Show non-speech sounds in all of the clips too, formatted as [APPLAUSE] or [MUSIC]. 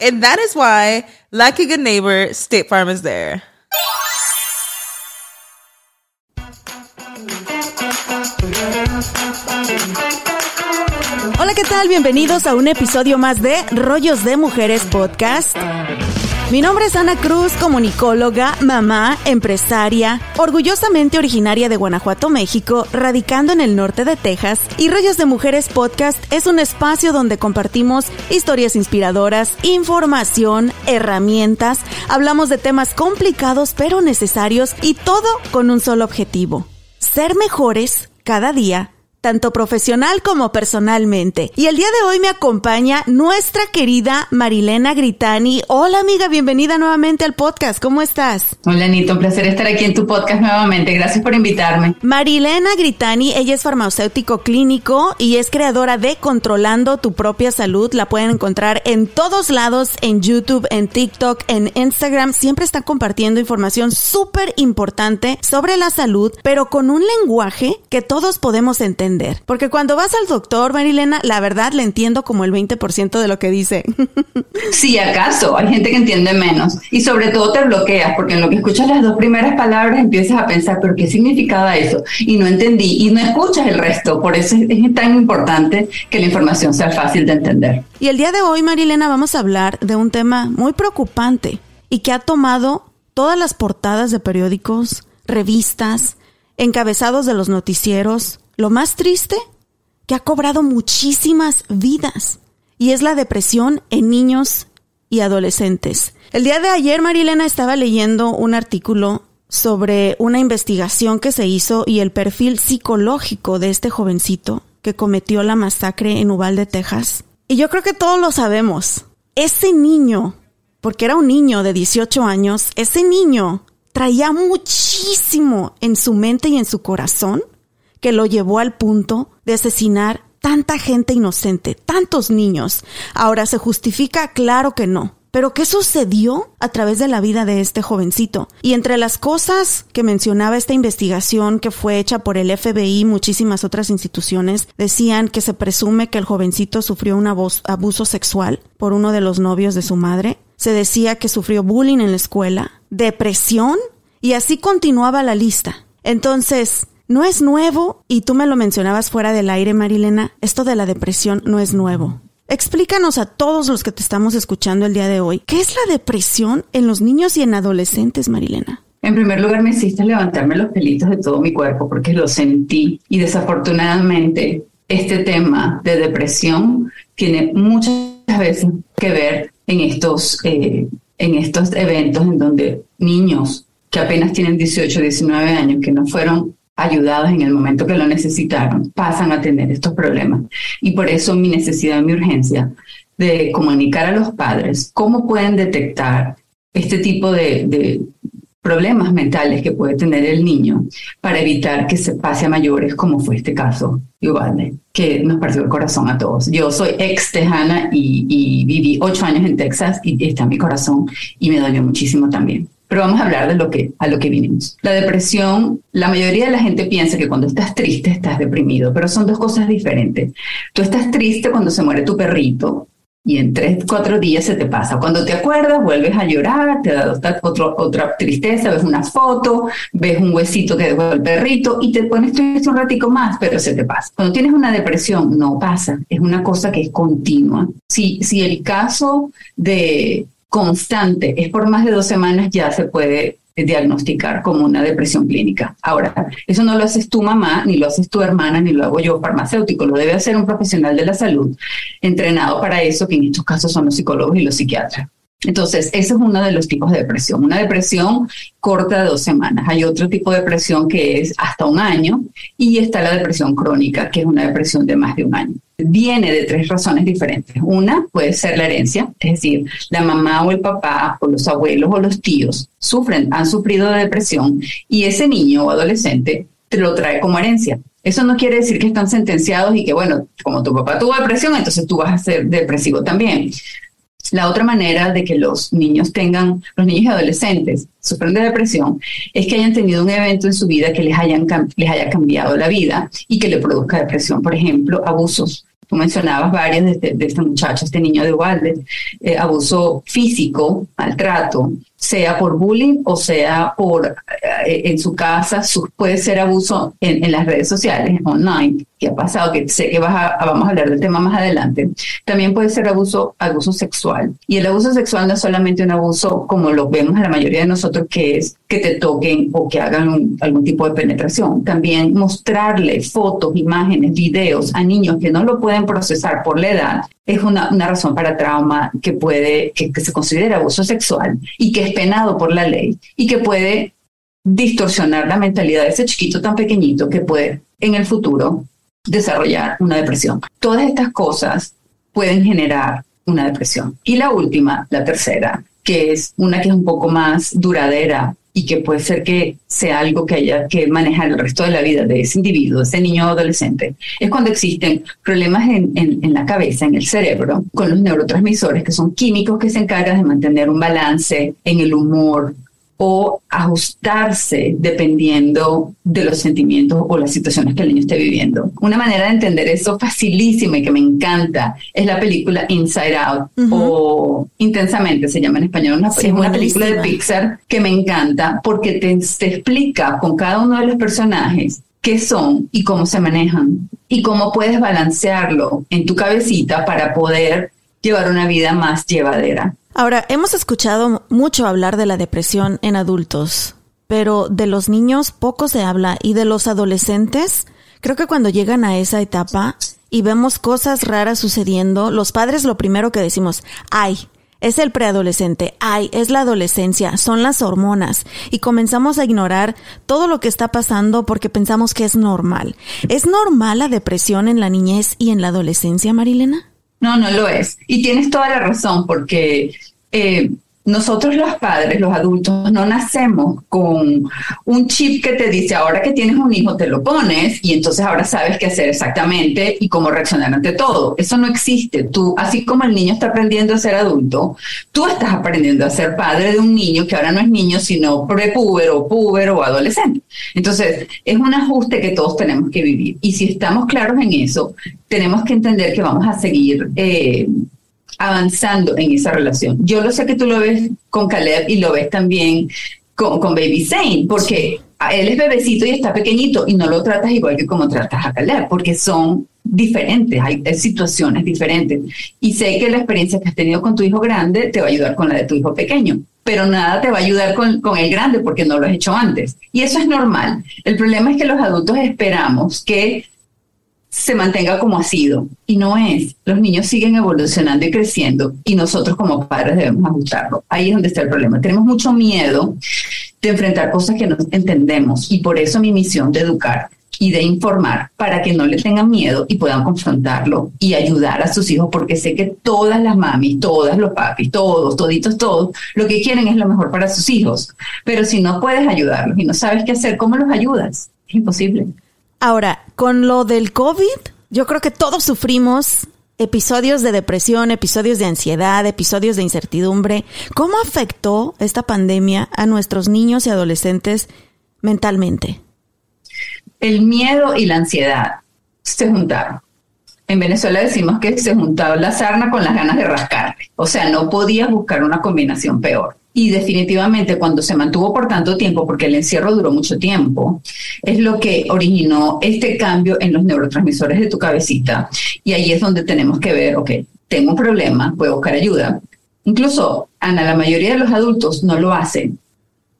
And that is why, like a good neighbor, State Farm is there. Hola, ¿qué tal? Bienvenidos a un episodio más de Rollos de Mujeres Podcast. Mi nombre es Ana Cruz, comunicóloga, mamá, empresaria, orgullosamente originaria de Guanajuato, México, radicando en el norte de Texas, y Rollos de Mujeres Podcast es un espacio donde compartimos historias inspiradoras, información, herramientas, hablamos de temas complicados pero necesarios y todo con un solo objetivo, ser mejores cada día tanto profesional como personalmente. Y el día de hoy me acompaña nuestra querida Marilena Gritani. Hola amiga, bienvenida nuevamente al podcast. ¿Cómo estás? Hola Anita, un placer estar aquí en tu podcast nuevamente. Gracias por invitarme. Marilena Gritani, ella es farmacéutico clínico y es creadora de Controlando tu propia salud. La pueden encontrar en todos lados, en YouTube, en TikTok, en Instagram. Siempre está compartiendo información súper importante sobre la salud, pero con un lenguaje que todos podemos entender porque cuando vas al doctor, Marilena, la verdad le entiendo como el 20% de lo que dice. [LAUGHS] Sí, acaso, hay gente que entiende menos. Y sobre todo te bloqueas, porque en lo que escuchas las dos primeras palabras empiezas a pensar, pero ¿qué significaba eso? Y no entendí, y no escuchas el resto. Por eso es tan importante que la información sea fácil de entender. Y el día de hoy, Marilena, vamos a hablar de un tema muy preocupante y que ha tomado todas las portadas de periódicos, revistas, encabezados de los noticieros, lo más triste, que ha cobrado muchísimas vidas, y es la depresión en niños y adolescentes. El día de ayer, Marilena estaba leyendo un artículo sobre una investigación que se hizo y el perfil psicológico de este jovencito que cometió la masacre en Uvalde, Texas. Y yo creo que todos lo sabemos. Ese niño, porque era un niño de 18 años, ese niño traía muchísimo en su mente y en su corazón que lo llevó al punto de asesinar tanta gente inocente, tantos niños. Ahora, ¿se justifica? Claro que no. Pero ¿qué sucedió a través de la vida de este jovencito? Y entre las cosas que mencionaba esta investigación que fue hecha por el FBI y muchísimas otras instituciones, decían que se presume que el jovencito sufrió un abuso sexual por uno de los novios de su madre. Se decía que sufrió bullying en la escuela, depresión, y así continuaba la lista. Entonces, no es nuevo, y tú me lo mencionabas fuera del aire, Marilena, esto de la depresión no es nuevo. Explícanos a todos los que te estamos escuchando el día de hoy, ¿qué es la depresión en los niños y en adolescentes, Marilena? En primer lugar, me hiciste levantarme los pelitos de todo mi cuerpo porque lo sentí y desafortunadamente este tema de depresión tiene muchas veces que ver en estos, eh, en estos eventos en donde niños que apenas tienen 18, 19 años, que no fueron ayudados en el momento que lo necesitaron, pasan a tener estos problemas. Y por eso mi necesidad, mi urgencia de comunicar a los padres cómo pueden detectar este tipo de, problemas mentales que puede tener el niño para evitar que se pase a mayores, como fue este caso de que nos partió el corazón a todos. Yo soy ex tejana y, y viví ocho años en Texas y está en mi corazón y me dañó muchísimo también. Pero vamos a hablar de lo que, a lo que vinimos. La depresión, la mayoría de la gente piensa que cuando estás triste estás deprimido, pero son dos cosas diferentes. Tú estás triste cuando se muere tu perrito y en tres, cuatro días se te pasa. Cuando te acuerdas, vuelves a llorar, te da otra, otra tristeza, ves una foto, ves un huesito que dejó el perrito y te pones triste un ratico más, pero se te pasa. Cuando tienes una depresión, no pasa, es una cosa que es continua. Si, si el caso de constante es por más de dos semanas, ya se puede diagnosticar como una depresión clínica. Ahora, eso no lo haces tu mamá, ni lo haces tu hermana, ni lo hago yo farmacéutico, lo debe hacer un profesional de la salud entrenado para eso, que en estos casos son los psicólogos y los psiquiatras. Entonces, ese es uno de los tipos de depresión. Una depresión corta de dos semanas. Hay otro tipo de depresión que es hasta un año y está la depresión crónica, que es una depresión de más de un año. Viene de tres razones diferentes. Una puede ser la herencia, es decir, la mamá o el papá o los abuelos o los tíos sufren, han sufrido de depresión y ese niño o adolescente te lo trae como herencia. Eso no quiere decir que están sentenciados y que, bueno, como tu papá tuvo depresión, entonces tú vas a ser depresivo también. La otra manera de que los niños tengan, los niños y adolescentes sufren de depresión, es que hayan tenido un evento en su vida que les, hayan, les haya cambiado la vida y que le produzca depresión. Por ejemplo, abusos. Tú mencionabas varios de este, de este muchacho, este niño de Walden, eh, abuso físico, maltrato, sea por bullying o sea por eh, en su casa, puede ser abuso en, las redes sociales, online, que ha pasado, que sé que vas a, vamos a hablar del tema más adelante, también puede ser abuso, abuso sexual. Y el abuso sexual no es solamente un abuso como lo vemos a la mayoría de nosotros, que es que te toquen o que hagan algún tipo de penetración. También mostrarle fotos, imágenes, videos a niños que no lo pueden procesar por la edad es una, razón para trauma que puede, que, se considera abuso sexual y que es penado por la ley y que puede distorsionar la mentalidad de ese chiquito tan pequeñito que puede en el futuro desarrollar una depresión. Todas estas cosas pueden generar una depresión. Y la última, la tercera, que es una que es un poco más duradera y que puede ser que sea algo que haya que manejar el resto de la vida de ese individuo, ese niño o adolescente, es cuando existen problemas en, en, la cabeza, en el cerebro, con los neurotransmisores, que son químicos que se encargan de mantener un balance en el humor, o ajustarse dependiendo de los sentimientos o las situaciones que el niño esté viviendo. Una manera de entender eso facilísima y que me encanta es la película Inside Out o Intensamente se llama en español. Una, es una película de Pixar que me encanta porque te, te explica con cada uno de los personajes qué son y cómo se manejan y cómo puedes balancearlo en tu cabecita para poder llevar una vida más llevadera. Ahora, hemos escuchado mucho hablar de la depresión en adultos, pero de los niños poco se habla y de los adolescentes, creo que cuando llegan a esa etapa y vemos cosas raras sucediendo, los padres lo primero que decimos, ay, es el preadolescente, ay, es la adolescencia, son las hormonas, y comenzamos a ignorar todo lo que está pasando porque pensamos que es normal. ¿Es normal la depresión en la niñez y en la adolescencia, Marilena? No, no lo es. Y tienes toda la razón, porque eh, nosotros los padres, los adultos, no nacemos con un chip que te dice, ahora que tienes un hijo, te lo pones y entonces ahora sabes qué hacer exactamente y cómo reaccionar ante todo. Eso no existe. Tú, así como el niño está aprendiendo a ser adulto, tú estás aprendiendo a ser padre de un niño que ahora no es niño, sino prepúbero, púbero o adolescente. Entonces, es un ajuste que todos tenemos que vivir. Y si estamos claros en eso, tenemos que entender que vamos a seguir. Eh, avanzando en esa relación. Yo lo sé que tú lo ves con Caleb y lo ves también con, Baby Zane, porque él es bebecito y está pequeñito y no lo tratas igual que como tratas a Caleb, porque son diferentes, hay, situaciones diferentes. Y sé que la experiencia que has tenido con tu hijo grande te va a ayudar con la de tu hijo pequeño, pero nada te va a ayudar con, con el grande porque no lo has hecho antes. Y eso es normal. El problema es que los adultos esperamos que se mantenga como ha sido. Y no es. Los niños siguen evolucionando y creciendo y nosotros como padres debemos ajustarlo. Ahí es donde está el problema. Tenemos mucho miedo de enfrentar cosas que no entendemos y por eso mi misión de educar y de informar para que no le tengan miedo y puedan confrontarlo y ayudar a sus hijos, porque sé que todas las mamis, todas los papis, todos, toditos, todos, lo que quieren es lo mejor para sus hijos. Pero si no puedes ayudarlos y no sabes qué hacer, ¿cómo los ayudas? Es imposible. Ahora, con lo del COVID, yo creo que todos sufrimos episodios de depresión, episodios de ansiedad, episodios de incertidumbre. ¿Cómo afectó esta pandemia a nuestros niños y adolescentes mentalmente? El miedo y la ansiedad se juntaron. en Venezuela decimos que se juntaba la sarna con las ganas de rascarle. O sea, no podías buscar una combinación peor. Y definitivamente cuando se mantuvo por tanto tiempo, porque el encierro duró mucho tiempo, es lo que originó este cambio en los neurotransmisores de tu cabecita. Y ahí es donde tenemos que ver, ok, tengo un problema, puedo buscar ayuda. Incluso, Ana, la mayoría de los adultos no lo hacen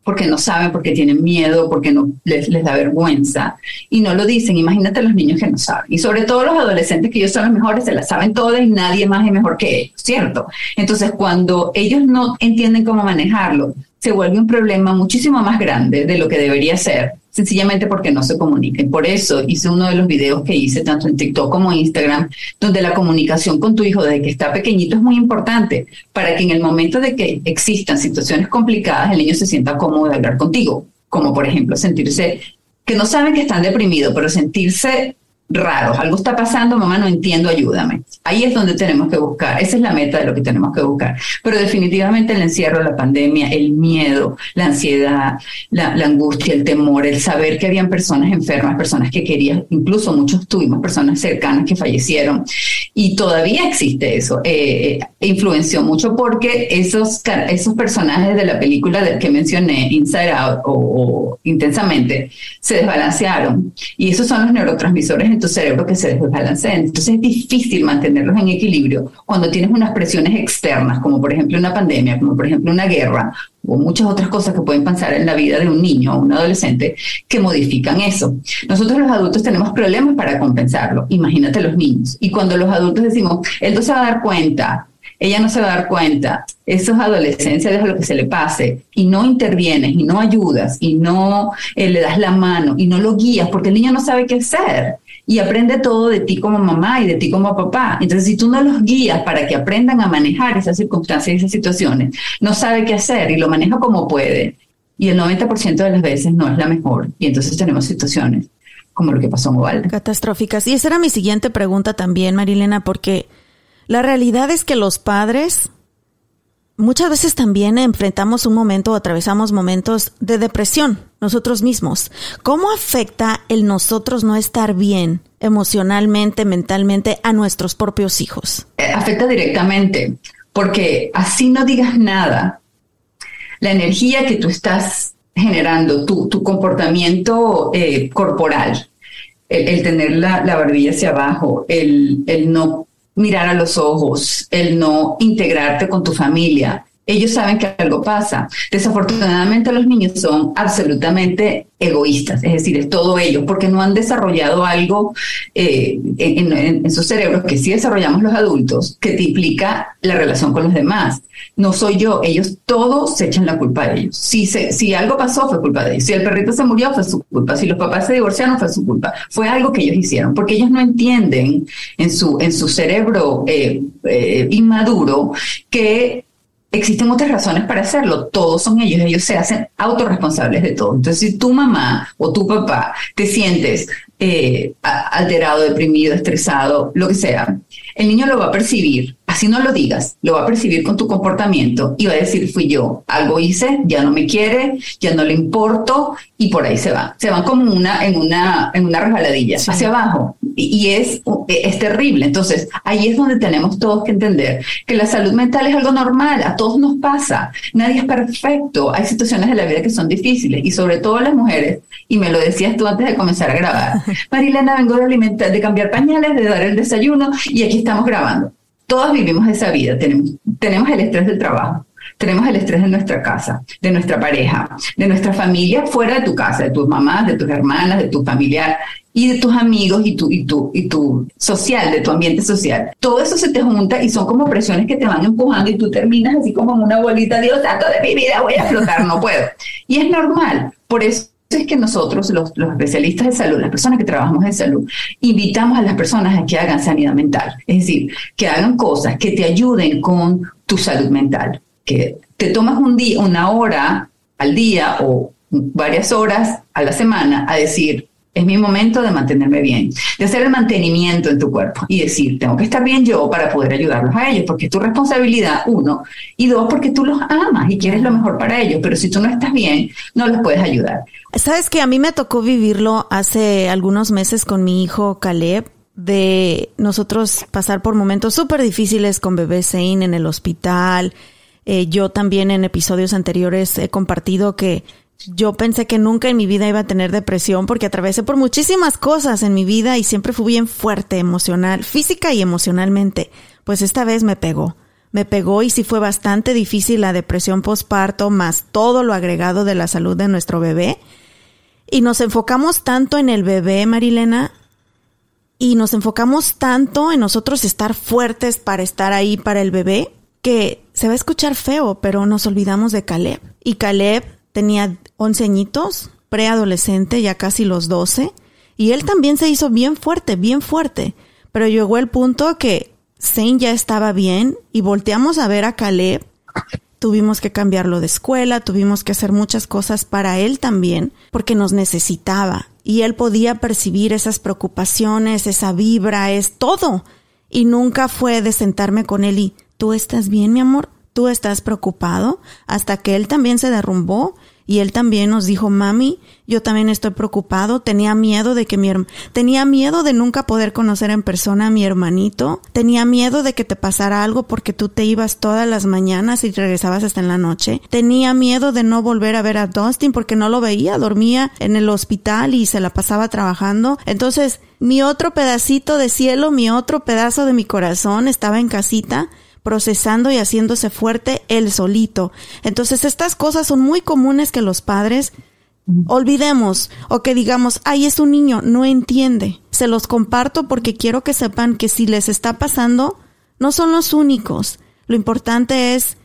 porque no saben, porque tienen miedo, porque no les, les da vergüenza y no lo dicen. Imagínate los niños que no saben. Y sobre todo los adolescentes que ellos son los mejores, se las saben todas y nadie más es mejor que ellos, ¿cierto? Entonces, cuando ellos no entienden cómo manejarlo, se vuelve un problema muchísimo más grande de lo que debería ser sencillamente porque no se comuniquen. Por eso hice uno de los videos que hice tanto en TikTok como en Instagram, donde la comunicación con tu hijo desde que está pequeñito es muy importante para que en el momento de que existan situaciones complicadas, el niño se sienta cómodo de hablar contigo, como por ejemplo sentirse que no saben que están deprimidos, pero sentirse raros, algo está pasando, mamá, no entiendo, ayúdame. Ahí es donde tenemos que buscar, esa es la meta de lo que tenemos que buscar. Pero definitivamente el encierro, la pandemia, el miedo, la ansiedad, la, angustia, el temor, el saber que habían personas enfermas, personas que querían, incluso muchos tuvimos personas cercanas que fallecieron y todavía existe eso, eh, eh, influenció mucho porque esos, esos personajes de la película que mencioné, Inside Out o Intensamente, se desbalancearon y esos son los neurotransmisores tu cerebro que se desbalanceen. Entonces es difícil mantenerlos en equilibrio cuando tienes unas presiones externas, como por ejemplo una pandemia, como por ejemplo una guerra o muchas otras cosas que pueden pasar en la vida de un niño o un adolescente que modifican eso. Nosotros los adultos tenemos problemas para compensarlo. Imagínate los niños. Y cuando los adultos decimos, él no se va a dar cuenta, ella no se va a dar cuenta. Eso es adolescencia, deja lo que se le pase. Y no intervienes, y no ayudas, y no eh, le das la mano, y no lo guías, porque el niño no sabe qué hacer y aprende todo de ti como mamá y de ti como papá. Entonces, si tú no los guías para que aprendan a manejar esas circunstancias y esas situaciones, no sabe qué hacer y lo maneja como puede. Y el 90% de las veces no es la mejor. Y entonces tenemos situaciones como lo que pasó en Ubalde. Catastróficas. Y esa era mi siguiente pregunta también, Marilena, porque la realidad es que los padres muchas veces también enfrentamos un momento o atravesamos momentos de depresión nosotros mismos. ¿Cómo afecta el nosotros no estar bien emocionalmente, mentalmente a nuestros propios hijos? Eh, afecta directamente, porque así no digas nada, la energía que tú estás generando, tu, tu comportamiento eh, corporal, el, tener la, la, barbilla hacia abajo, el no mirar a los ojos, el no integrarte con tu familia, ellos saben que algo pasa. Desafortunadamente los niños son absolutamente egoístas, es decir, es todo ellos, porque no han desarrollado algo eh, en, sus cerebros que sí desarrollamos los adultos, que te implica la relación con los demás. No soy yo, ellos todos se echan la culpa de ellos. Si, si algo pasó, fue culpa de ellos. Si el perrito se murió, fue su culpa. Si los papás se divorciaron, fue su culpa. Fue algo que ellos hicieron, porque ellos no entienden en su, en su cerebro eh, eh, inmaduro que existen otras razones para hacerlo. Todos son ellos, ellos se hacen autorresponsables de todo. Entonces, si tu mamá o tu papá te sientes eh, alterado, deprimido, estresado, lo que sea, el niño lo va a percibir, así no lo digas, lo va a percibir con tu comportamiento y va a decir, fui yo, algo hice, ya no me quiere, ya no le importo. Y por ahí se va. Se van como una, en una, en una resbaladilla, hacia abajo. Y, es, es terrible. Entonces, ahí es donde tenemos todos que entender que la salud mental es algo normal, a todos nos pasa, nadie es perfecto, hay situaciones de la vida que son difíciles. Y sobre todo las mujeres, y me lo decías tú antes de comenzar a grabar, [LAUGHS] Marilena, vengo de alimentar, de cambiar pañales, de dar el desayuno y aquí estamos grabando. Todos vivimos esa vida, tenemos, tenemos el estrés del trabajo, tenemos el estrés de nuestra casa, de nuestra pareja, de nuestra familia fuera de tu casa, de tus mamás, de tus hermanas, de tu familiar y de tus amigos y tu, y tu, y tu social, de tu ambiente social. Todo eso se te junta y son como presiones que te van empujando y tú terminas así como en una bolita, Dios santo de mi vida, voy a flotar, no puedo. Y es normal. Por eso es que nosotros, los, especialistas de salud, las personas que trabajamos en salud, invitamos a las personas a que hagan sanidad mental. Es decir, que hagan cosas que te ayuden con tu salud mental. Que te tomas un día, una hora al día o varias horas a la semana a decir, es mi momento de mantenerme bien, de hacer el mantenimiento en tu cuerpo y decir, tengo que estar bien yo para poder ayudarlos a ellos, porque es tu responsabilidad, uno, y dos, porque tú los amas y quieres lo mejor para ellos, pero si tú no estás bien, no los puedes ayudar. Sabes que a mí me tocó vivirlo hace algunos meses con mi hijo Caleb. de nosotros pasar por momentos súper difíciles con bebé Zane en el hospital. Eh, yo también en episodios anteriores he compartido que yo pensé que nunca en mi vida iba a tener depresión porque atravesé por muchísimas cosas en mi vida y siempre fui bien fuerte emocional, física y emocionalmente. Pues esta vez me pegó. Me pegó y sí fue bastante difícil la depresión postparto más todo lo agregado de la salud de nuestro bebé. Y nos enfocamos tanto en el bebé, Marilena, y nos enfocamos tanto en nosotros estar fuertes para estar ahí para el bebé, que se va a escuchar feo, pero nos olvidamos de Caleb. Y Caleb tenía 11 añitos, preadolescente, ya casi los 12, y él también se hizo bien fuerte, bien fuerte. Pero llegó el punto que Zane ya estaba bien y volteamos a ver a Caleb. Tuvimos que cambiarlo de escuela, tuvimos que hacer muchas cosas para él también, porque nos necesitaba. Y él podía percibir esas preocupaciones, esa vibra, es todo. Y nunca fue de sentarme con él y, ¿tú estás bien, mi amor? ¿Tú estás preocupado? Hasta que él también se derrumbó y él también nos dijo, mami, yo también estoy preocupado, tenía miedo de que mi tenía miedo de nunca poder conocer en persona a mi hermanito, tenía miedo de que te pasara algo porque tú te ibas todas las mañanas y regresabas hasta en la noche, tenía miedo de no volver a ver a Dustin porque no lo veía, dormía en el hospital y se la pasaba trabajando, entonces mi otro pedacito de cielo, mi otro pedazo de mi corazón estaba en casita procesando y haciéndose fuerte él solito. Entonces estas cosas son muy comunes que los padres olvidemos o que digamos, ay, es un niño, no entiende. Se los comparto porque quiero que sepan que si les está pasando, no son los únicos. Lo importante es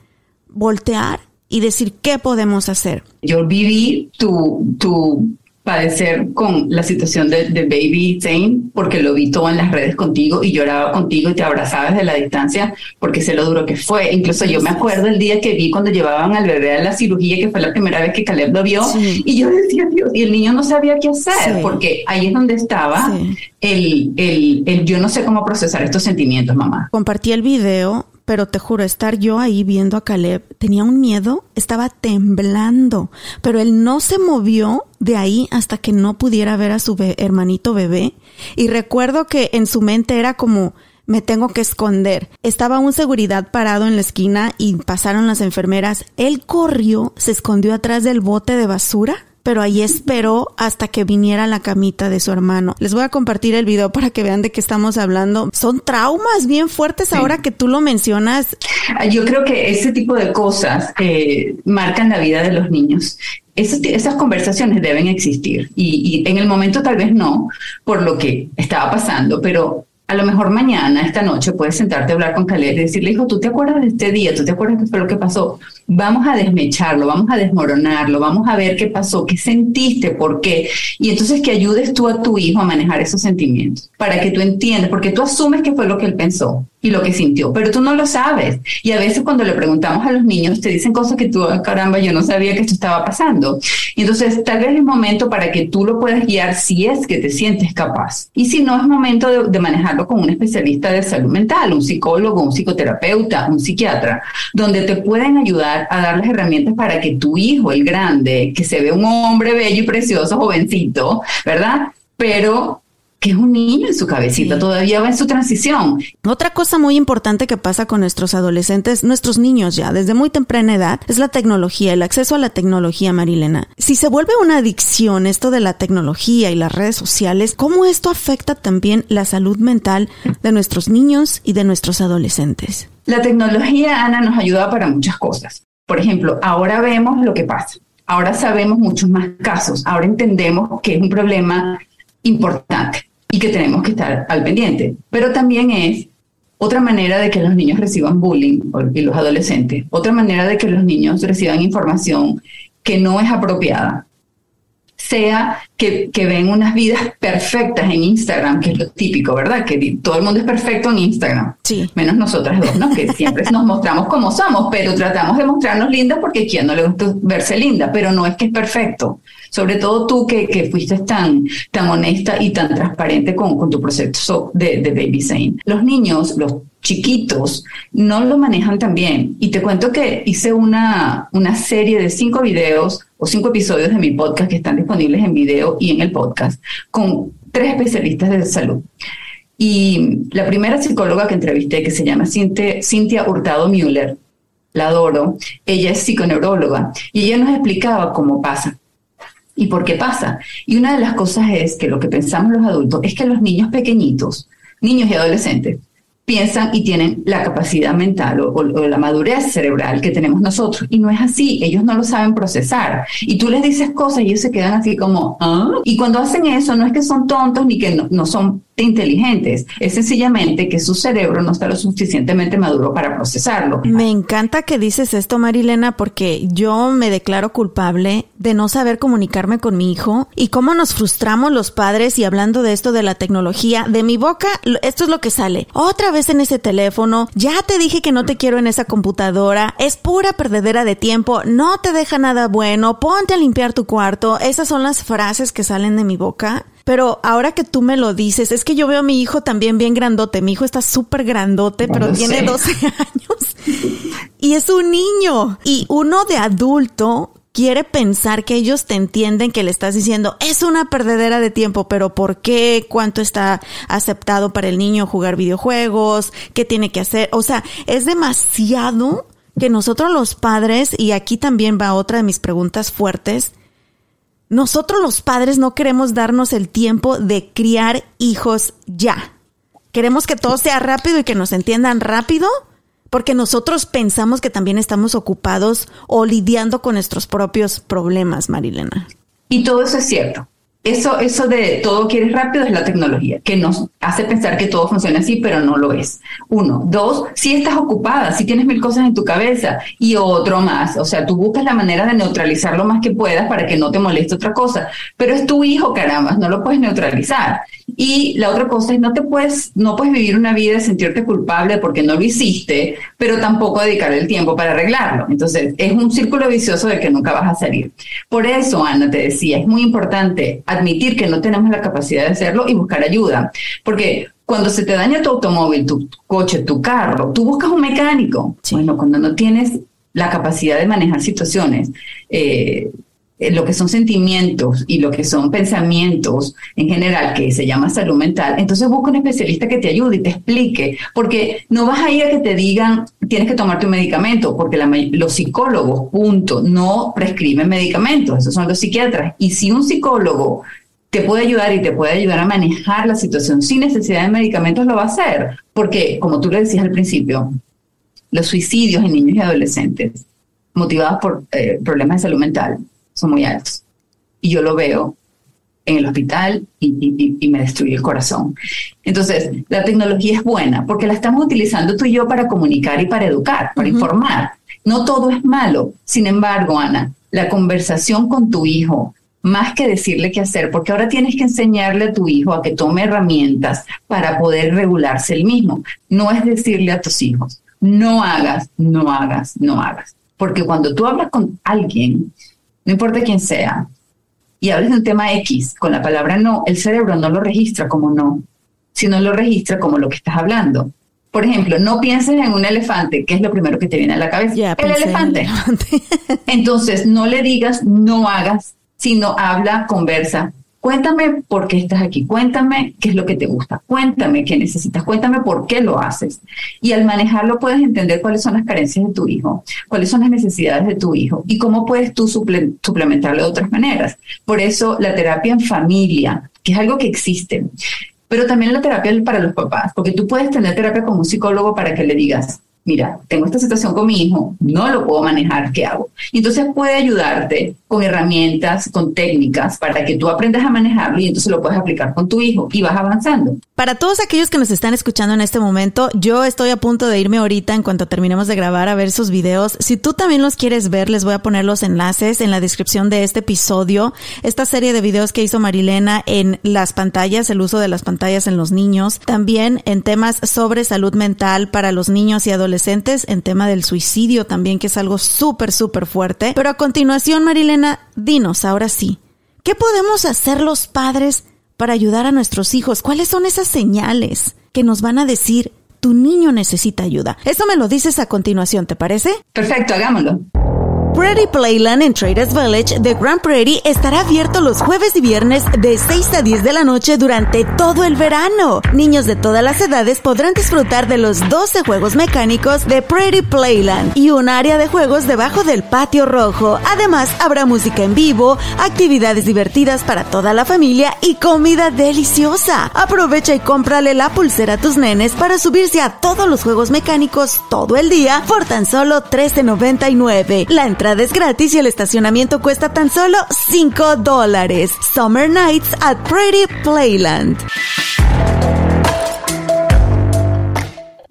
voltear y decir qué podemos hacer. Yo viví tu, tu padecer con la situación de, Baby Zane, porque lo vi todo en las redes contigo y lloraba contigo y te abrazaba desde la distancia porque sé lo duro que fue. Incluso yo me acuerdo el día que vi cuando llevaban al bebé a la cirugía, que fue la primera vez que Caleb lo vio, y yo decía, Dios, y el niño no sabía qué hacer, porque ahí es donde estaba el, el, el yo no sé cómo procesar estos sentimientos, mamá. Compartí el video pero te juro, estar yo ahí viendo a Caleb, tenía un miedo, estaba temblando, pero él no se movió de ahí hasta que no pudiera ver a su hermanito bebé. Y recuerdo que en su mente era como, me tengo que esconder. Estaba un seguridad parado en la esquina y pasaron las enfermeras. Él corrió, se escondió atrás del bote de basura pero ahí esperó hasta que viniera la camita de su hermano. Les voy a compartir el video para que vean de qué estamos hablando. Son traumas bien fuertes ahora que tú lo mencionas. Ah, yo creo que ese tipo de cosas eh, marcan la vida de los niños. esas conversaciones deben existir y, y en el momento tal vez no, por lo que estaba pasando, pero a lo mejor mañana, esta noche, puedes sentarte a hablar con Caleb y decirle, hijo, ¿tú te acuerdas de este día? ¿Tú te acuerdas qué fue lo que pasó? Vamos a desmecharlo, vamos a desmoronarlo, vamos a ver qué pasó, qué sentiste, por qué. Y entonces que ayudes tú a tu hijo a manejar esos sentimientos, para que tú entiendas, porque tú asumes que fue lo que él pensó y lo que sintió, pero tú no lo sabes. Y a veces cuando le preguntamos a los niños, te dicen cosas que tú, caramba, yo no sabía que esto estaba pasando. Y entonces tal vez es momento para que tú lo puedas guiar si es que te sientes capaz. Y si no, es momento de, manejarlo con un especialista de salud mental, un psicólogo, un psicoterapeuta, un psiquiatra, donde te pueden ayudar a dar las herramientas para que tu hijo, el grande, que se ve un hombre bello y precioso, jovencito, ¿verdad? Pero que es un niño en su cabecita, todavía va en su transición. Otra cosa muy importante que pasa con nuestros adolescentes, nuestros niños ya, desde muy temprana edad, es la tecnología, el acceso a la tecnología, Marilena. Si se vuelve una adicción esto de la tecnología y las redes sociales, ¿cómo esto afecta también la salud mental de nuestros niños y de nuestros adolescentes? La tecnología, Ana, nos ayuda para muchas cosas. Por ejemplo, ahora vemos lo que pasa. Ahora sabemos muchos más casos. Ahora entendemos que es un problema importante y que tenemos que estar al pendiente. Pero también es otra manera de que los niños reciban bullying y los adolescentes, otra manera de que los niños reciban información que no es apropiada, sea que, que, ven unas vidas perfectas en Instagram, que es lo típico, ¿verdad? Que todo el mundo es perfecto en Instagram, sí. menos nosotras dos, ¿no? Que siempre nos mostramos como somos, pero tratamos de mostrarnos lindas porque a quien no le gusta verse linda, pero no es que es perfecto sobre todo tú que, que fuiste tan, tan honesta y tan transparente con, con tu proceso de, de Baby Zane. Los niños, los chiquitos, no lo manejan tan bien. Y te cuento que hice una, una serie de cinco videos o cinco episodios de mi podcast que están disponibles en video y en el podcast con tres especialistas de salud Y la primera psicóloga que entrevisté, que se llama Cintia Hurtado Müller, la adoro, ella es psiconeuróloga y ella nos explicaba cómo pasa y por qué pasa. Y una de las cosas es que lo que pensamos los adultos es que los niños pequeñitos, niños y adolescentes, piensan y tienen la capacidad mental o, la madurez cerebral que tenemos nosotros. Y no es así, ellos no lo saben procesar. Y tú les dices cosas y ellos se quedan así como, ¿ah? Y cuando hacen eso, no es que son tontos ni que no, no son inteligentes, es sencillamente que su cerebro no está lo suficientemente maduro para procesarlo. Me encanta que dices esto, Marilena, porque yo me declaro culpable de no saber comunicarme con mi hijo y cómo nos frustramos los padres y hablando de esto de la tecnología, de mi boca, esto es lo que sale. Otra vez en ese teléfono, ya te dije que no te quiero en esa computadora, es pura perdedera de tiempo, no te deja nada bueno, ponte a limpiar tu cuarto, esas son las frases que salen de mi boca pero ahora que tú me lo dices, es que yo veo a mi hijo también bien grandote. Mi hijo está súper grandote, pero tiene 12 [LAUGHS] años y es un niño. Y uno de adulto quiere pensar que ellos te entienden que le estás diciendo es una perdedera de tiempo, pero ¿por qué? ¿Cuánto está aceptado para el niño jugar videojuegos? ¿Qué tiene que hacer? O sea, es demasiado que nosotros los padres, y aquí también va otra de mis preguntas fuertes, nosotros los padres no queremos darnos el tiempo de criar hijos ya. Queremos que todo sea rápido y que nos entiendan rápido porque nosotros pensamos que también estamos ocupados o lidiando con nuestros propios problemas, Marilena. Y todo eso es cierto. Eso, eso de todo quieres rápido es la tecnología, que nos hace pensar que todo funciona así, pero no lo es. Uno. Dos, si estás ocupada, si tienes mil cosas en tu cabeza. Y otro más, o sea, tú buscas la manera de neutralizar lo más que puedas para que no te moleste otra cosa. Pero es tu hijo, caramba, no lo puedes neutralizar. Y la otra cosa es no te puedes, no puedes vivir una vida de sentirte culpable porque no lo hiciste, pero tampoco dedicar el tiempo para arreglarlo. Entonces, es un círculo vicioso del que nunca vas a salir. Por eso, Ana, te decía, es muy importante admitir que no tenemos la capacidad de hacerlo y buscar ayuda. Porque cuando se te daña tu automóvil, tu coche, tu carro, tú buscas un mecánico. Bueno, cuando no tienes la capacidad de manejar situaciones, eh, eh, lo que son sentimientos y lo que son pensamientos en general, que se llama salud mental, entonces busca un especialista que te ayude y te explique, porque no vas a ir a que te digan tienes que tomarte un medicamento, porque los psicólogos, punto, no prescriben medicamentos, esos son los psiquiatras. Y si un psicólogo te puede ayudar y te puede ayudar a manejar la situación sin necesidad de medicamentos, lo va a hacer, porque como tú le decías al principio, los suicidios en niños y adolescentes motivados por eh, problemas de salud mental son muy altos. Y yo lo veo en el hospital y, me destruye el corazón. Entonces, la tecnología es buena porque la estamos utilizando tú y yo para comunicar y para educar, para informar. No todo es malo. Sin embargo, Ana, la conversación con tu hijo, más que decirle qué hacer, porque ahora tienes que enseñarle a tu hijo a que tome herramientas para poder regularse él mismo. No es decirle a tus hijos, no hagas, no hagas, no hagas. Porque cuando tú hablas con alguien, no importa quién sea, y hables de un tema X con la palabra no, el cerebro no lo registra como no, sino lo registra como lo que estás hablando. Por ejemplo, no pienses en un elefante, que es lo primero que te viene a la cabeza. el elefante. [LAUGHS] Entonces, no le digas, no hagas, sino habla, conversa, Cuéntame por qué estás aquí, cuéntame qué es lo que te gusta, cuéntame qué necesitas, cuéntame por qué lo haces. Y al manejarlo puedes entender cuáles son las carencias de tu hijo, cuáles son las necesidades de tu hijo y cómo puedes tú suplementarlo de otras maneras. Por eso la terapia en familia, que es algo que existe, pero también la terapia para los papás, porque tú puedes tener terapia con un psicólogo para que le digas, mira, tengo esta situación con mi hijo, no lo puedo manejar, ¿qué hago? Entonces puede ayudarte con herramientas, con técnicas para que tú aprendas a manejarlo y entonces lo puedes aplicar con tu hijo y vas avanzando. Para todos aquellos que nos están escuchando en este momento, yo estoy a punto de irme ahorita en cuanto terminemos de grabar a ver sus videos. Si tú también los quieres ver, les voy a poner los enlaces en la descripción de este episodio. Esta serie de videos que hizo Marilena en las pantallas, el uso de las pantallas en los niños, también en temas sobre salud mental para los niños y adolescentes adolescentes en tema del suicidio también, que es algo súper, súper fuerte. Pero a continuación, Marilena, dinos ahora sí, ¿qué podemos hacer los padres para ayudar a nuestros hijos? ¿Cuáles son esas señales que nos van a decir tu niño necesita ayuda? Eso me lo dices a continuación, ¿te parece? Perfecto, hagámoslo. Prairie Playland en Traders Village de Grand Prairie estará abierto los jueves y viernes de 6 a 10 de la noche durante todo el verano. Niños de todas las edades podrán disfrutar de los 12 juegos mecánicos de Prairie Playland y un área de juegos debajo del patio rojo. Además, habrá música en vivo, actividades divertidas para toda la familia y comida deliciosa. Aprovecha y cómprale la pulsera a tus nenes para subirse a todos los juegos mecánicos todo el día por tan solo $13.99. La entrada es gratis y el estacionamiento cuesta tan solo 5 dólares. Summer Nights at Pretty Playland.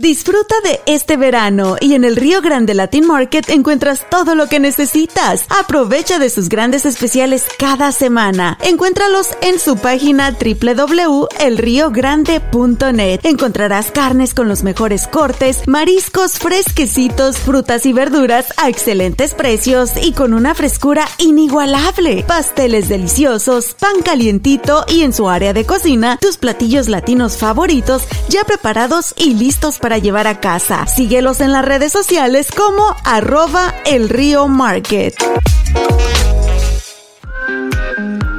Disfruta de este verano y en el Río Grande Latin Market encuentras todo lo que necesitas. Aprovecha de sus grandes especiales cada semana. Encuéntralos en su página www.elriogrande.net. Encontrarás carnes con los mejores cortes, mariscos fresquecitos, frutas y verduras a excelentes precios y con una frescura inigualable. Pasteles deliciosos, pan calientito y en su área de cocina, tus platillos latinos favoritos ya preparados y listos para llevar a casa. Síguelos en las redes sociales como arroba el río market.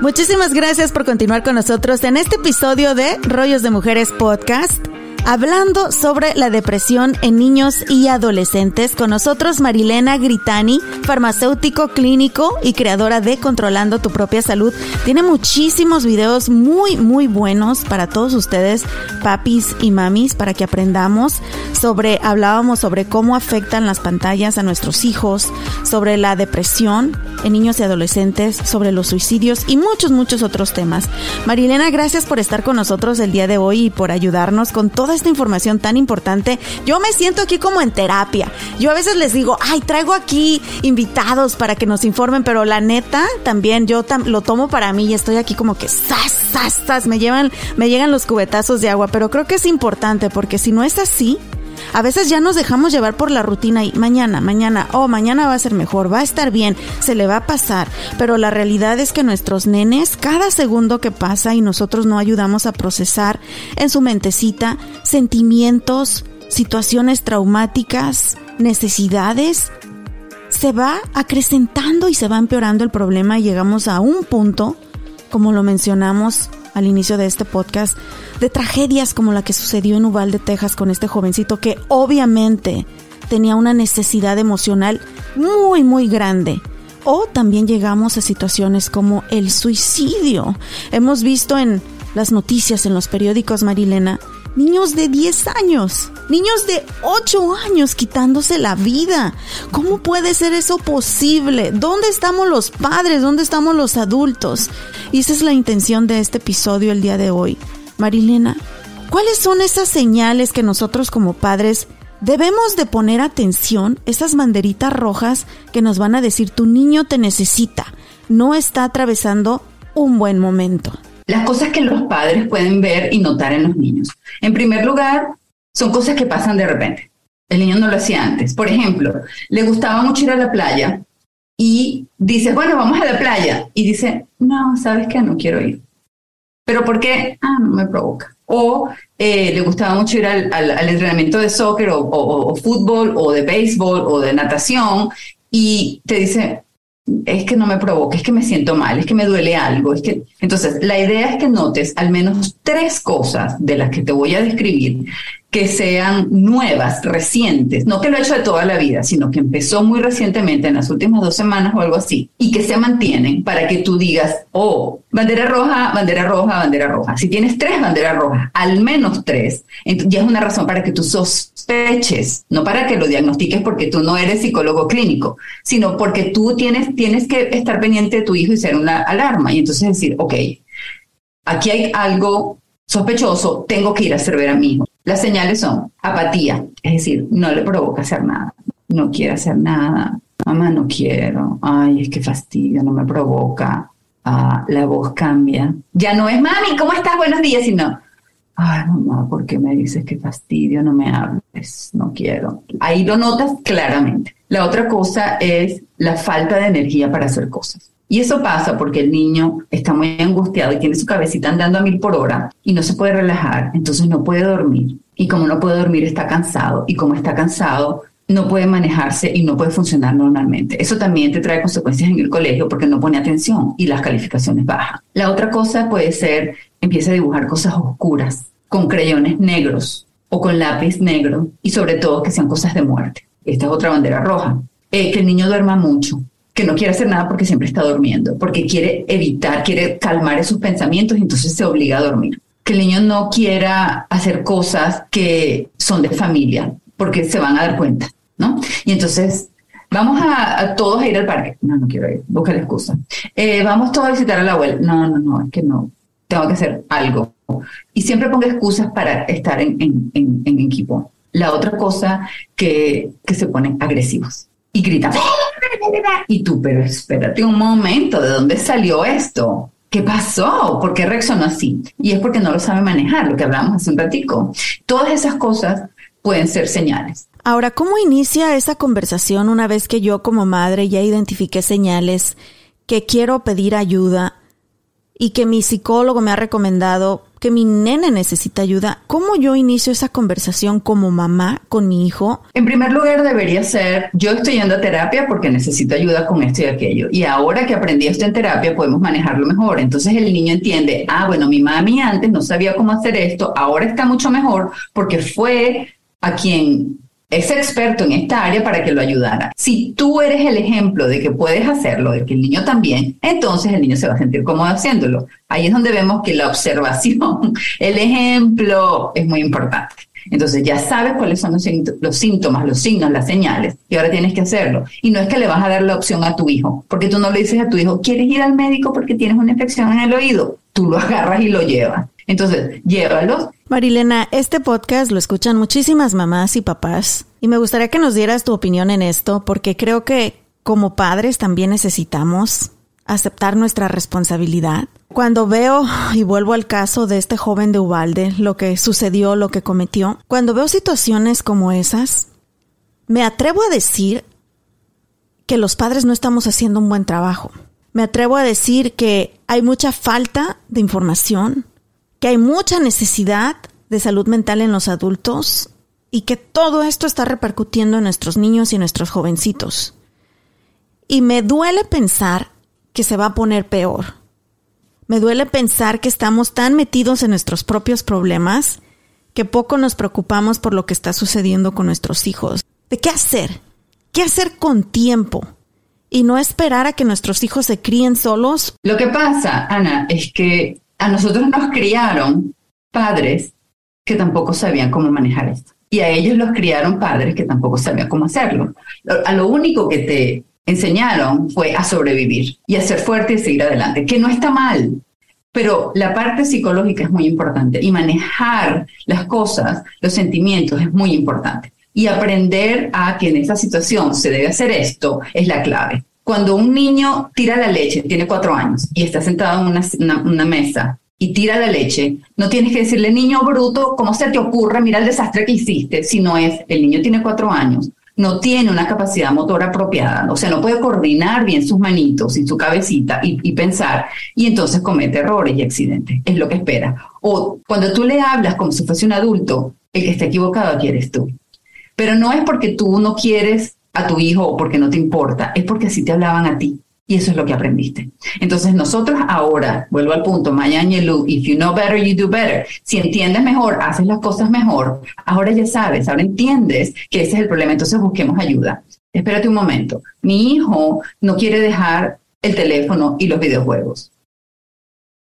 Muchísimas gracias por continuar con nosotros en este episodio de Rollos de Mujeres Podcast hablando sobre la depresión en niños y adolescentes. Con nosotros Marilena Gritani, farmacéutico clínico y creadora de Controlando tu propia salud. Tiene muchísimos videos muy, muy buenos para todos ustedes, papis y mamis, para que aprendamos sobre, hablábamos sobre cómo afectan las pantallas a nuestros hijos, sobre la depresión en niños y adolescentes, sobre los suicidios y muchos, muchos otros temas. Marilena, gracias por estar con nosotros el día de hoy y por ayudarnos con toda esta información tan importante. Yo me siento aquí como en terapia. Yo a veces les digo, ay, traigo aquí invitados para que nos informen, pero la neta, también yo lo tomo para mí y estoy aquí como que sas, sas, me llevan, me llegan los cubetazos de agua, pero creo que es importante porque si no es así, a veces ya nos dejamos llevar por la rutina y mañana, mañana, oh, mañana va a ser mejor, va a estar bien, se le va a pasar. Pero la realidad es que nuestros nenes, cada segundo que pasa y nosotros no ayudamos a procesar en su mentecita sentimientos, situaciones traumáticas, necesidades, se va acrecentando y se va empeorando el problema y llegamos a un punto, como lo mencionamos al inicio de este podcast, de tragedias como la que sucedió en Uvalde, Texas, con este jovencito que obviamente tenía una necesidad emocional muy, muy grande. O también llegamos a situaciones como el suicidio. Hemos visto en las noticias, en los periódicos, Marilena, niños de 10 años, niños de 8 años quitándose la vida. ¿Cómo puede ser eso posible? ¿Dónde estamos los padres? ¿Dónde estamos los adultos? Y esa es la intención de este episodio el día de hoy. Marilena, ¿cuáles son esas señales que nosotros como padres debemos de poner atención, esas banderitas rojas que nos van a decir tu niño te necesita, no está atravesando un buen momento? Las cosas que los padres pueden ver y notar en los niños. En primer lugar, son cosas que pasan de repente. El niño no lo hacía antes. Por ejemplo, le gustaba mucho ir a la playa y dice, bueno, vamos a la playa. Y dice, no, ¿sabes qué? No quiero ir. ¿Pero por qué? Ah, no me provoca. O eh, le gustaba mucho ir al, entrenamiento de soccer o, fútbol o de béisbol o de natación y te dice, es que no me provoca, es que me siento mal, es que me duele algo. Es que... Entonces, la idea es que notes al menos tres cosas de las que te voy a describir que sean nuevas, recientes, no que lo he hecho de toda la vida, sino que empezó muy recientemente, en las últimas dos semanas o algo así, y que se mantienen para que tú digas, oh, bandera roja, bandera roja, bandera roja. Si tienes tres banderas rojas, al menos tres, ya es una razón para que tú sospeches, no para que lo diagnostiques porque tú no eres psicólogo clínico, sino porque tú tienes, tienes que estar pendiente de tu hijo y ser una alarma, y entonces decir, ok, aquí hay algo sospechoso, tengo que ir a hacer ver a mi hijo. Las señales son apatía, es decir, no le provoca hacer nada, no quiere hacer nada, mamá no quiero, ay, es que fastidio, no me provoca, ah, la voz cambia. Ya no es mami, ¿cómo estás? Buenos días, sino, ay, mamá, ¿por qué me dices que fastidio? No me hables, no quiero. Ahí lo notas claramente. La otra cosa es la falta de energía para hacer cosas. Y eso pasa porque el niño está muy angustiado y tiene su cabecita andando a mil por hora y no se puede relajar, entonces no puede dormir. Y como no puede dormir, está cansado. Y como está cansado, no puede manejarse y no puede funcionar normalmente. Eso también te trae consecuencias en el colegio porque no pone atención y las calificaciones bajan. La otra cosa puede ser, empieza a dibujar cosas oscuras con crayones negros o con lápiz negro y sobre todo que sean cosas de muerte. Esta es otra bandera roja. Eh, que el niño duerma mucho, que no quiere hacer nada porque siempre está durmiendo, porque quiere evitar, quiere calmar esos pensamientos y entonces se obliga a dormir. Que el niño no quiera hacer cosas que son de familia, porque se van a dar cuenta, ¿no? Y entonces vamos a, todos a ir al parque. No, no quiero ir, busca excusa. Eh, vamos todos a visitar a la abuela. No, no, no, es que no, tengo que hacer algo. Y siempre pongo excusas para estar en, en, en, equipo. La otra cosa que, que se ponen agresivos y gritan. Y tú, pero espérate un momento, ¿de dónde salió esto? ¿Qué pasó? ¿Por qué reaccionó así? Y es porque no lo sabe manejar, lo que hablamos hace un ratico. Todas esas cosas pueden ser señales. Ahora, ¿cómo inicia esa conversación una vez que yo como madre ya identifiqué señales que quiero pedir ayuda y que mi psicólogo me ha recomendado que mi nene necesita ayuda, ¿cómo yo inicio esa conversación como mamá con mi hijo? En primer lugar, debería ser, yo estoy yendo a terapia porque necesito ayuda con esto y aquello. Y ahora que aprendí esto en terapia, podemos manejarlo mejor. Entonces el niño entiende, ah, bueno, mi mami antes no sabía cómo hacer esto, ahora está mucho mejor porque fue a quien es experto en esta área para que lo ayudara. Si tú eres el ejemplo de que puedes hacerlo, de que el niño también, entonces el niño se va a sentir cómodo haciéndolo. Ahí es donde vemos que la [LAUGHS] observación, el ejemplo es muy importante. Entonces ya sabes cuáles son los, los, síntomas, los signos, las señales, y ahora tienes que hacerlo. Y no es que le vas a dar la opción a tu hijo, porque tú no le dices a tu hijo, ¿quieres ir al médico porque tienes una infección en el oído? Tú lo [LAUGHS] agarras y lo llevas. Entonces, llévalos. Marilena, este podcast lo escuchan muchísimas mamás y papás y me gustaría que nos dieras tu opinión en esto porque creo que como padres también necesitamos aceptar nuestra responsabilidad. Cuando veo, y vuelvo al caso de este joven de Ubalde, lo que sucedió, lo que cometió, cuando veo situaciones como esas, me atrevo a decir que los padres no estamos haciendo un buen trabajo. Me atrevo a decir que hay mucha falta de información, que hay mucha necesidad de salud mental en los adultos y que todo esto está repercutiendo en nuestros niños y nuestros jovencitos. Y me duele pensar que se va a poner peor. Me duele pensar que estamos tan metidos en nuestros propios problemas que poco nos preocupamos por lo que está sucediendo con nuestros hijos. ¿De qué hacer? ¿Qué hacer con tiempo? Y no esperar a que nuestros hijos se críen solos. Lo que pasa, Ana, es que a nosotros nos criaron padres que tampoco sabían cómo manejar esto. Y a ellos los criaron padres que tampoco sabían cómo hacerlo. A lo único que te enseñaron fue a sobrevivir y a ser fuerte y seguir adelante, que no está mal. Pero la parte psicológica es muy importante y manejar las cosas, los sentimientos es muy importante. Y aprender a que en esa situación se debe hacer esto es la clave. Cuando un niño tira la leche, tiene cuatro años, y está sentado en una, mesa y tira la leche, no tienes que decirle, niño bruto, ¿cómo se te ocurre? Mira el desastre que hiciste. Si no es, el niño tiene cuatro años, no tiene una capacidad motora apropiada, o sea, no puede coordinar bien sus manitos y su cabecita y, y, pensar, y entonces comete errores y accidentes, es lo que espera. O cuando tú le hablas como si fuese un adulto, el que está equivocado aquí eres tú. Pero no es porque tú no quieres a tu hijo porque no te importa, es porque así te hablaban a ti. Y eso es lo que aprendiste. Entonces nosotros ahora, vuelvo al punto, Maya Angelou, if you know better, you do better. Si entiendes mejor, haces las cosas mejor. Ahora ya sabes, ahora entiendes que ese es el problema, entonces busquemos ayuda. Espérate un momento. Mi hijo no quiere dejar el teléfono y los videojuegos.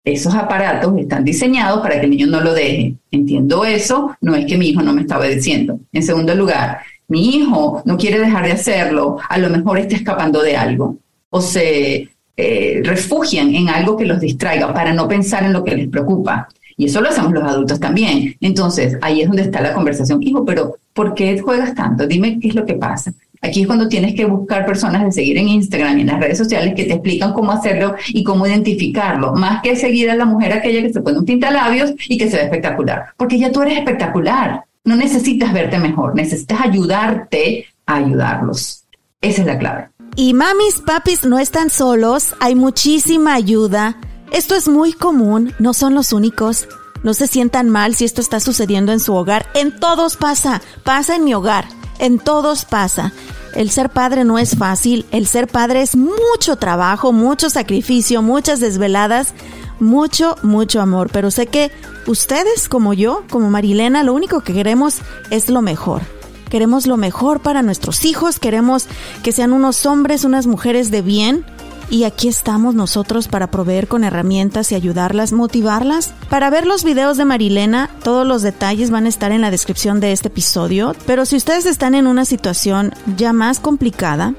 Esos aparatos están diseñados para que el niño no lo deje. Entiendo eso, no es que mi hijo no me está obedeciendo. En segundo lugar, mi hijo no quiere dejar de hacerlo, a lo mejor está escapando de algo o se eh, refugian en algo que los distraiga para no pensar en lo que les preocupa. Y eso lo hacemos los adultos también. Entonces, ahí es donde está la conversación. Hijo, pero ¿por qué juegas tanto? Dime qué es lo que pasa. Aquí es cuando tienes que buscar personas de seguir en Instagram y en las redes sociales que te explican cómo hacerlo y cómo identificarlo, más que seguir a la mujer aquella que se pone un labios y que se ve espectacular, porque ya tú eres espectacular. No necesitas verte mejor, necesitas ayudarte a ayudarlos. Esa es la clave. Y mamis, papis no están solos, hay muchísima ayuda. Esto es muy común, no son los únicos. No se sientan mal si esto está sucediendo en su hogar. En todos pasa, pasa en mi hogar. En todos pasa. El ser padre no es fácil, el ser padre es mucho trabajo, mucho sacrificio, muchas desveladas, mucho, mucho amor. Pero sé que ustedes, como yo, como Marilena, lo único que queremos es lo mejor. Queremos lo mejor para nuestros hijos, queremos que sean unos hombres, unas mujeres de bien, y aquí estamos nosotros para proveer con herramientas y ayudarlas, motivarlas. Para ver los videos de Marilena, todos los detalles van a estar en la descripción de este episodio, pero si ustedes están en una situación ya más complicada,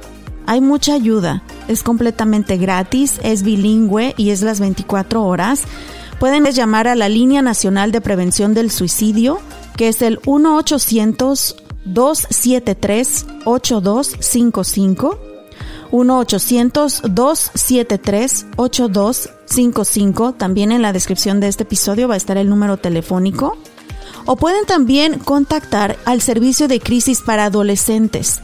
hay mucha ayuda. Es completamente gratis, es bilingüe y es las 24 horas. Pueden llamar a la Línea Nacional de Prevención del Suicidio, que es el 1-800-273-8255 1-800-273-8255. También en la descripción de este episodio va a estar el número telefónico. O pueden también contactar al servicio de crisis para adolescentes.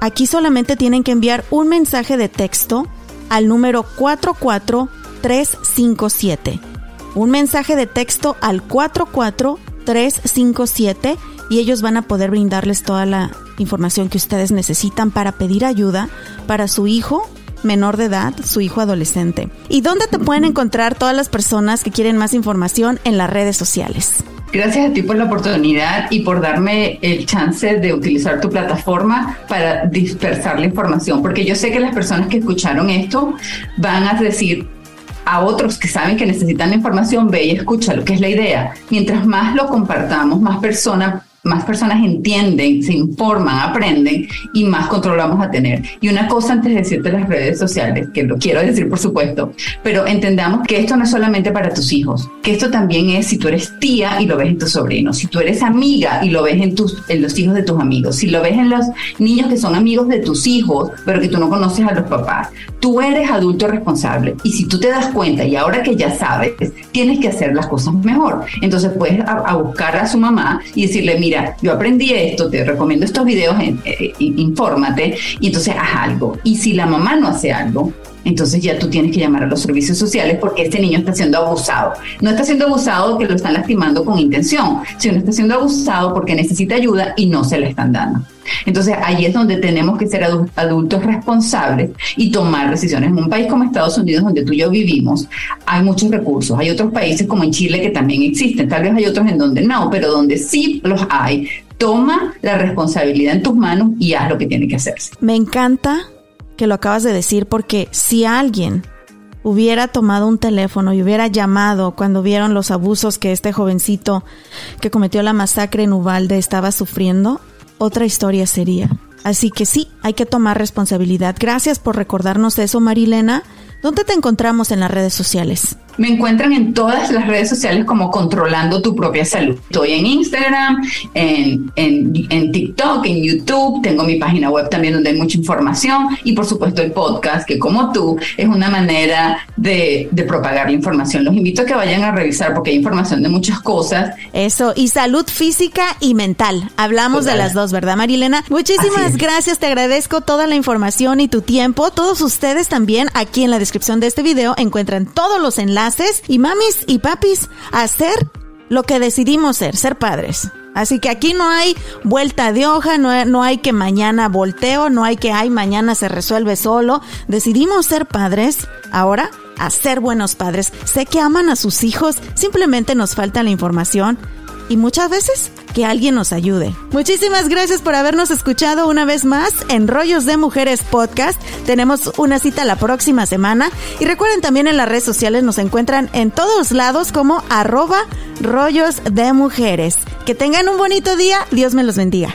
Aquí solamente tienen que enviar un mensaje de texto al número 44357. Un mensaje de texto al 44357 y ellos van a poder brindarles toda la información que ustedes necesitan para pedir ayuda para su hijo menor de edad, su hijo adolescente. ¿Y dónde te pueden encontrar todas las personas que quieren más información en las redes sociales? Gracias a ti por la oportunidad y por darme el chance de utilizar tu plataforma para dispersar la información, porque yo sé que las personas que escucharon esto van a decir a otros que saben que necesitan la información, ve y escucha lo que es la idea. Mientras más lo compartamos, más personas más personas entienden, se informan, aprenden y más control vamos a tener. Y una cosa antes de decirte las redes sociales, que lo quiero decir por supuesto, pero entendamos que esto no es solamente para tus hijos, que esto también es si tú eres tía y lo ves en tus sobrinos, si tú eres amiga y lo ves en, tus, en los hijos de tus amigos, si lo ves en los niños que son amigos de tus hijos, pero que tú no conoces a los papás, tú eres adulto responsable y si tú te das cuenta y ahora que ya sabes, tienes que hacer las cosas mejor. Entonces puedes a, buscar a su mamá y decirle, mira, mira, yo aprendí esto, te recomiendo estos videos, eh, infórmate y entonces haz algo. Y si la mamá no hace algo, entonces ya tú tienes que llamar a los servicios sociales porque este niño está siendo abusado. No está siendo abusado porque lo están lastimando con intención, sino está siendo abusado porque necesita ayuda y no se le están dando. Entonces ahí es donde tenemos que ser adultos responsables y tomar decisiones. En un país como Estados Unidos, donde tú y yo vivimos, hay muchos recursos. Hay otros países como en Chile que también existen. Tal vez hay otros en donde no, pero donde sí los hay. Toma la responsabilidad en tus manos y haz lo que tiene que hacerse. Me encanta que lo acabas de decir porque si alguien hubiera tomado un teléfono y hubiera llamado cuando vieron los abusos que este jovencito que cometió la masacre en Ubalde estaba sufriendo, otra historia sería. Así que sí, hay que tomar responsabilidad. Gracias por recordarnos eso, Marilena. ¿Dónde te encontramos en las redes sociales? Me encuentran en todas las redes sociales como Controlando tu propia salud. Estoy en Instagram, en, en, TikTok, en YouTube, tengo mi página web también donde hay mucha información y por supuesto el podcast, que como tú es una manera de, de propagar la información. Los invito a que vayan a revisar porque hay información de muchas cosas. Eso, y salud física y mental. Hablamos de las dos, ¿verdad, Marilena? Muchísimas gracias, te agradezco toda la información y tu tiempo. Todos ustedes también aquí en la descripción de este video encuentran todos los enlaces y mamis y papis a hacer lo que decidimos ser, ser padres. Así que aquí no hay vuelta de hoja, no, no, hay que mañana volteo, no hay que ay mañana se resuelve solo. Decidimos ser padres, ahora a ser buenos padres. Sé que aman a sus hijos, simplemente nos falta la información y muchas veces que alguien nos ayude. Muchísimas gracias por habernos escuchado una vez más en Rollos de Mujeres Podcast. Tenemos una cita la próxima semana y recuerden también en las redes sociales nos encuentran en todos lados como arroba rollos de mujeres. Que tengan un bonito día, Dios me los bendiga.